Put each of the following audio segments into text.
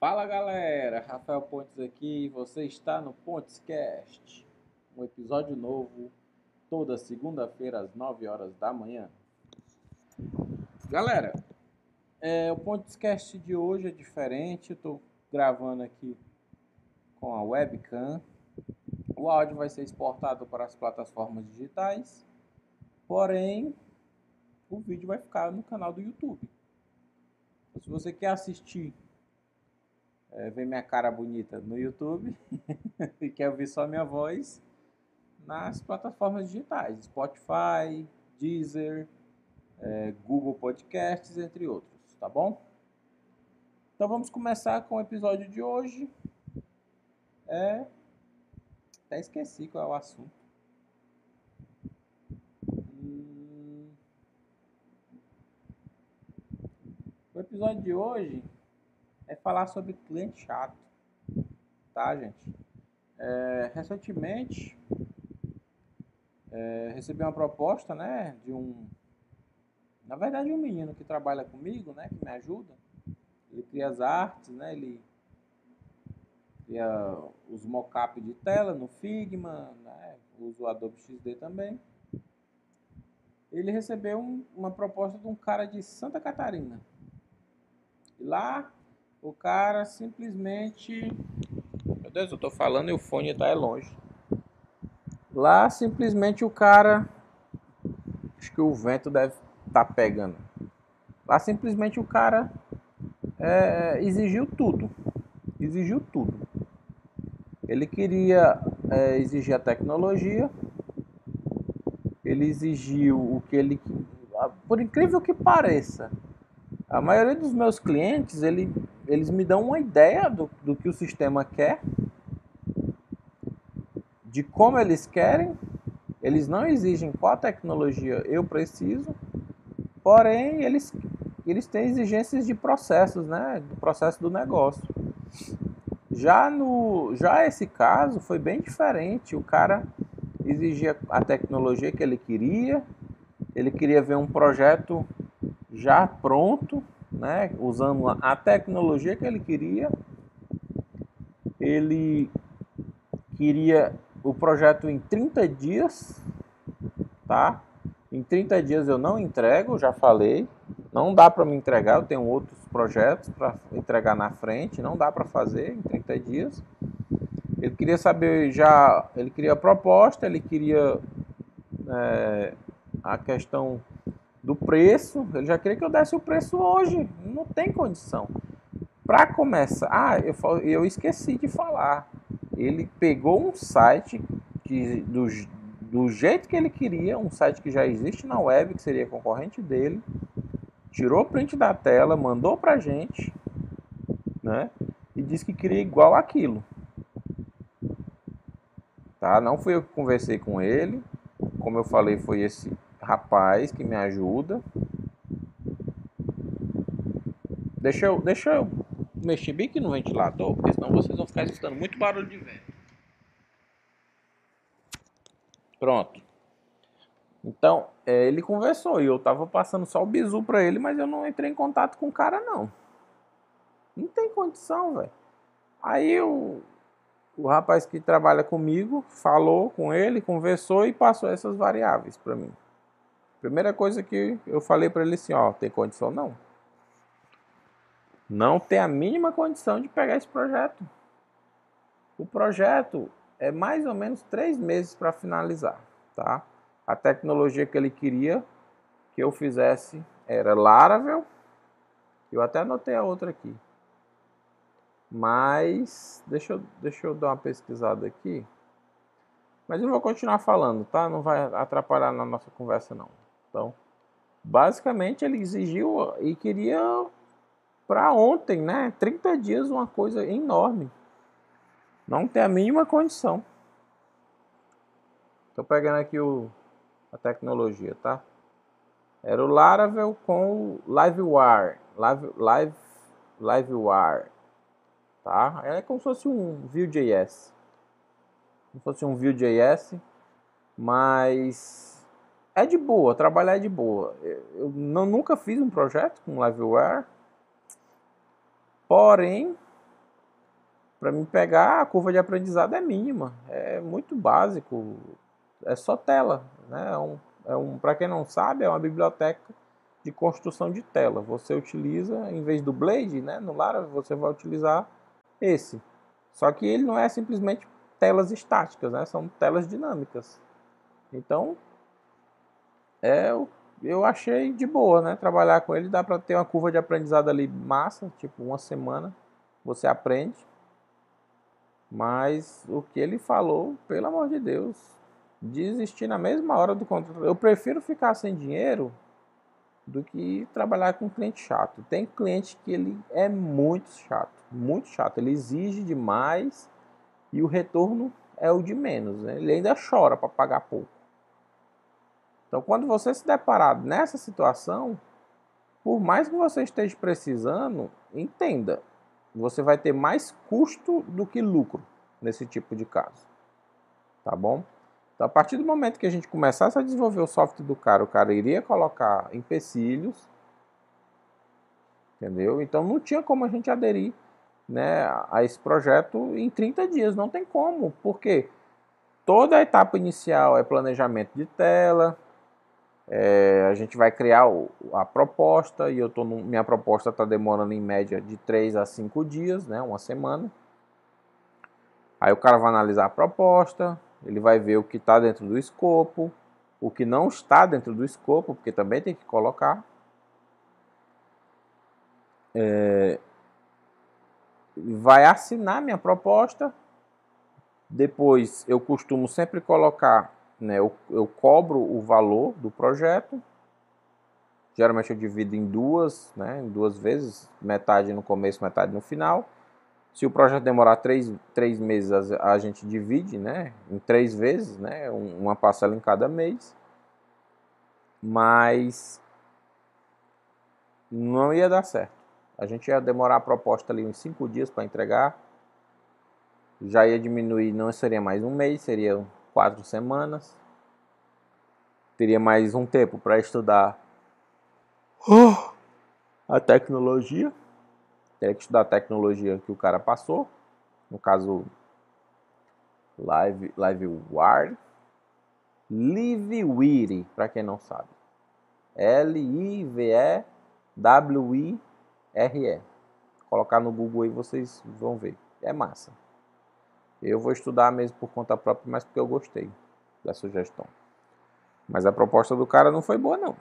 Fala galera, Rafael Pontes aqui, você está no Pontescast, um episódio novo toda segunda-feira às 9 horas da manhã. Galera, é, o Pontescast de hoje é diferente, estou gravando aqui com a webcam, o áudio vai ser exportado para as plataformas digitais, porém o vídeo vai ficar no canal do YouTube. Então, se você quer assistir é, ver minha cara bonita no YouTube e quer ouvir só minha voz nas plataformas digitais, Spotify, Deezer, é, Google Podcasts, entre outros, tá bom? Então vamos começar com o episódio de hoje. É... Até esqueci qual é o assunto. Hum... O episódio de hoje é falar sobre cliente chato, tá, gente? É, recentemente é, recebi uma proposta, né, de um, na verdade, um menino que trabalha comigo, né, que me ajuda. Ele cria as artes, né, ele cria os mockup de tela no Figma, né, usa o Adobe XD também. Ele recebeu um, uma proposta de um cara de Santa Catarina. E lá o cara simplesmente. Meu Deus, eu tô falando e o fone tá longe. Lá simplesmente o cara. Acho que o vento deve estar tá pegando. Lá simplesmente o cara é, exigiu tudo. Exigiu tudo. Ele queria é, exigir a tecnologia. Ele exigiu o que ele. Por incrível que pareça, a maioria dos meus clientes, ele, eles me dão uma ideia do, do que o sistema quer, de como eles querem, eles não exigem qual tecnologia eu preciso, porém eles, eles têm exigências de processos, né, do processo do negócio. Já no já esse caso foi bem diferente. O cara exigia a tecnologia que ele queria, ele queria ver um projeto já pronto, né, usando a tecnologia que ele queria. Ele queria o projeto em 30 dias, tá? Em 30 dias eu não entrego, já falei. Não dá para me entregar, eu tenho outros projetos para entregar na frente, não dá para fazer em 30 dias. Ele queria saber já, ele queria a proposta, ele queria é, a questão do preço, ele já queria que eu desse o preço hoje, não tem condição. Para começar, ah, eu, eu esqueci de falar, ele pegou um site que, do, do jeito que ele queria, um site que já existe na web, que seria concorrente dele, tirou o print da tela, mandou para gente, né? E disse que queria igual aquilo. Tá? Não fui eu que conversei com ele, como eu falei, foi esse rapaz que me ajuda. Deixa eu, deixa eu mexer bem aqui no ventilador, porque senão vocês vão ficar escutando muito barulho de vento. Pronto. Então, é, ele conversou e eu tava passando só o bizu pra ele, mas eu não entrei em contato com o cara, não. Não tem condição, velho. Aí o, o rapaz que trabalha comigo falou com ele, conversou e passou essas variáveis para mim. Primeira coisa que eu falei para ele assim, ó, tem condição não. Não tem a mínima condição de pegar esse projeto. O projeto é mais ou menos três meses para finalizar, tá? A tecnologia que ele queria que eu fizesse era Laravel. Eu até anotei a outra aqui. Mas deixa eu, deixa eu dar uma pesquisada aqui. Mas eu vou continuar falando, tá? Não vai atrapalhar na nossa conversa não. Então, basicamente ele exigiu e queria para ontem, né? 30 dias, uma coisa enorme. Não tem a mínima condição. Estou pegando aqui o, a tecnologia, tá? Era o Laravel com o LiveWire. Live, Live, LiveWire. Tá? É como se fosse um Vue.js. Como se fosse um Vue.js, mas é de boa, trabalhar é de boa. Eu não, nunca fiz um projeto com Liveware, porém, para me pegar, a curva de aprendizado é mínima, é muito básico, é só tela. Né? É um, é um, para quem não sabe, é uma biblioteca de construção de tela. Você utiliza, em vez do Blade, né, no Lara, você vai utilizar esse. Só que ele não é simplesmente telas estáticas, né? são telas dinâmicas. Então, é, eu achei de boa, né? Trabalhar com ele dá para ter uma curva de aprendizado ali massa, tipo uma semana você aprende. Mas o que ele falou, pelo amor de Deus, desistir na mesma hora do contrato. Eu prefiro ficar sem dinheiro do que trabalhar com cliente chato. Tem cliente que ele é muito chato, muito chato. Ele exige demais e o retorno é o de menos. Né? Ele ainda chora para pagar pouco. Então, quando você se deparar nessa situação, por mais que você esteja precisando, entenda, você vai ter mais custo do que lucro nesse tipo de caso. Tá bom? Então, a partir do momento que a gente começasse a desenvolver o software do cara, o cara iria colocar empecilhos, entendeu? Então, não tinha como a gente aderir né, a esse projeto em 30 dias, não tem como, porque toda a etapa inicial é planejamento de tela, é, a gente vai criar o, a proposta e eu tô no, minha proposta está demorando em média de 3 a 5 dias, né, uma semana. Aí o cara vai analisar a proposta, ele vai ver o que está dentro do escopo, o que não está dentro do escopo, porque também tem que colocar. É, vai assinar minha proposta. Depois eu costumo sempre colocar né, eu, eu cobro o valor do projeto. Geralmente eu divido em duas, né, em duas vezes, metade no começo, metade no final. Se o projeto demorar três, três meses, a, a gente divide né, em três vezes, né, uma parcela em cada mês. Mas não ia dar certo. A gente ia demorar a proposta ali uns cinco dias para entregar. Já ia diminuir, não seria mais um mês, seria quatro semanas. Teria mais um tempo para estudar oh, a tecnologia. Teria que estudar a tecnologia que o cara passou. No caso, Live, LiveWire. LiveWire, para quem não sabe. L-I-V-E-W-I-R-E. Colocar no Google aí vocês vão ver. É massa. Eu vou estudar mesmo por conta própria, mas porque eu gostei da sugestão. Mas a proposta do cara não foi boa, não.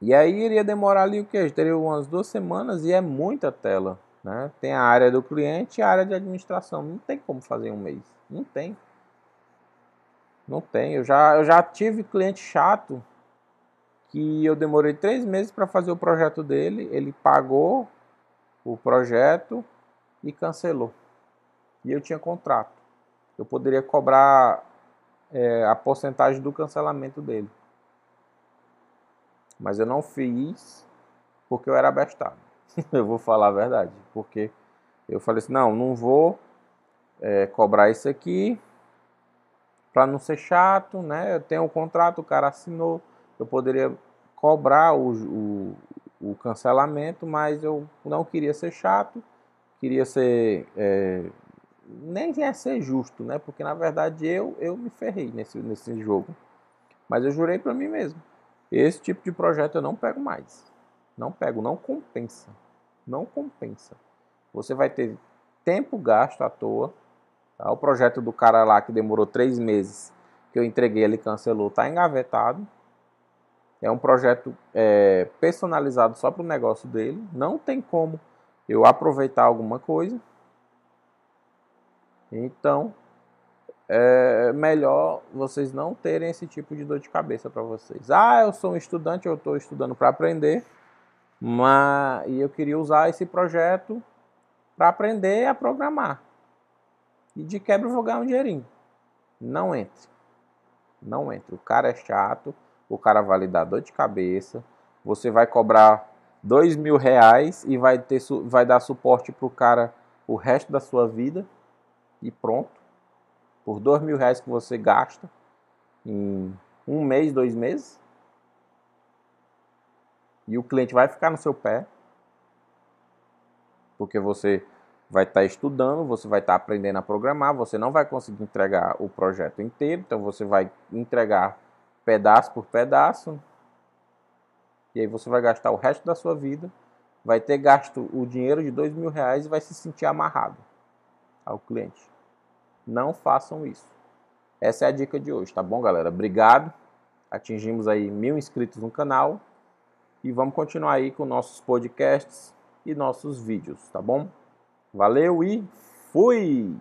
E aí iria demorar ali o que? Teria umas duas semanas e é muita tela. Né? Tem a área do cliente e a área de administração. Não tem como fazer em um mês. Não tem. Não tem. Eu já, eu já tive cliente chato que eu demorei três meses para fazer o projeto dele. Ele pagou o projeto e cancelou e eu tinha contrato. Eu poderia cobrar é, a porcentagem do cancelamento dele. Mas eu não fiz porque eu era abestado. eu vou falar a verdade. Porque eu falei assim: não, não vou é, cobrar isso aqui para não ser chato, né? Eu tenho um contrato, o cara assinou, eu poderia cobrar o, o, o cancelamento, mas eu não queria ser chato, queria ser é, nem ia ser justo, né? Porque na verdade eu, eu me ferrei nesse, nesse jogo. Mas eu jurei para mim mesmo. Esse tipo de projeto eu não pego mais. Não pego, não compensa. Não compensa. Você vai ter tempo gasto à toa. Tá? O projeto do cara lá que demorou três meses, que eu entreguei, ele cancelou, está engavetado. É um projeto é, personalizado só para o negócio dele. Não tem como eu aproveitar alguma coisa. Então, é melhor vocês não terem esse tipo de dor de cabeça para vocês. Ah, eu sou um estudante, eu estou estudando para aprender, mas e eu queria usar esse projeto para aprender a programar. E de quebra eu vou ganhar um dinheirinho. Não entre. Não entre. O cara é chato, o cara vai lhe dar dor de cabeça, você vai cobrar dois mil reais e vai, ter, vai dar suporte para o cara o resto da sua vida e pronto. Por dois mil reais que você gasta em um mês, dois meses. E o cliente vai ficar no seu pé. Porque você vai estar tá estudando, você vai estar tá aprendendo a programar, você não vai conseguir entregar o projeto inteiro, então você vai entregar pedaço por pedaço, e aí você vai gastar o resto da sua vida, vai ter gasto o dinheiro de dois mil reais e vai se sentir amarrado ao cliente. Não façam isso. Essa é a dica de hoje, tá bom, galera? Obrigado. Atingimos aí mil inscritos no canal e vamos continuar aí com nossos podcasts e nossos vídeos, tá bom? Valeu e fui!